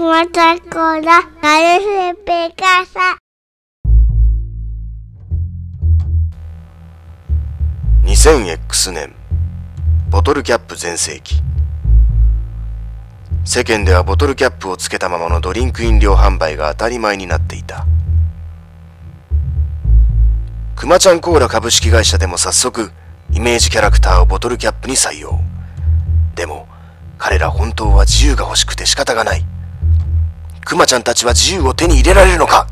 Cuatro colas, nadie se pegasa. 2000X 年。ボトルキャップ全盛期。世間ではボトルキャップをつけたままのドリンク飲料販売が当たり前になっていた。くまちゃんコーラ株式会社でも早速イメージキャラクターをボトルキャップに採用。でも彼ら本当は自由が欲しくて仕方がない。くまちゃんたちは自由を手に入れられるのか？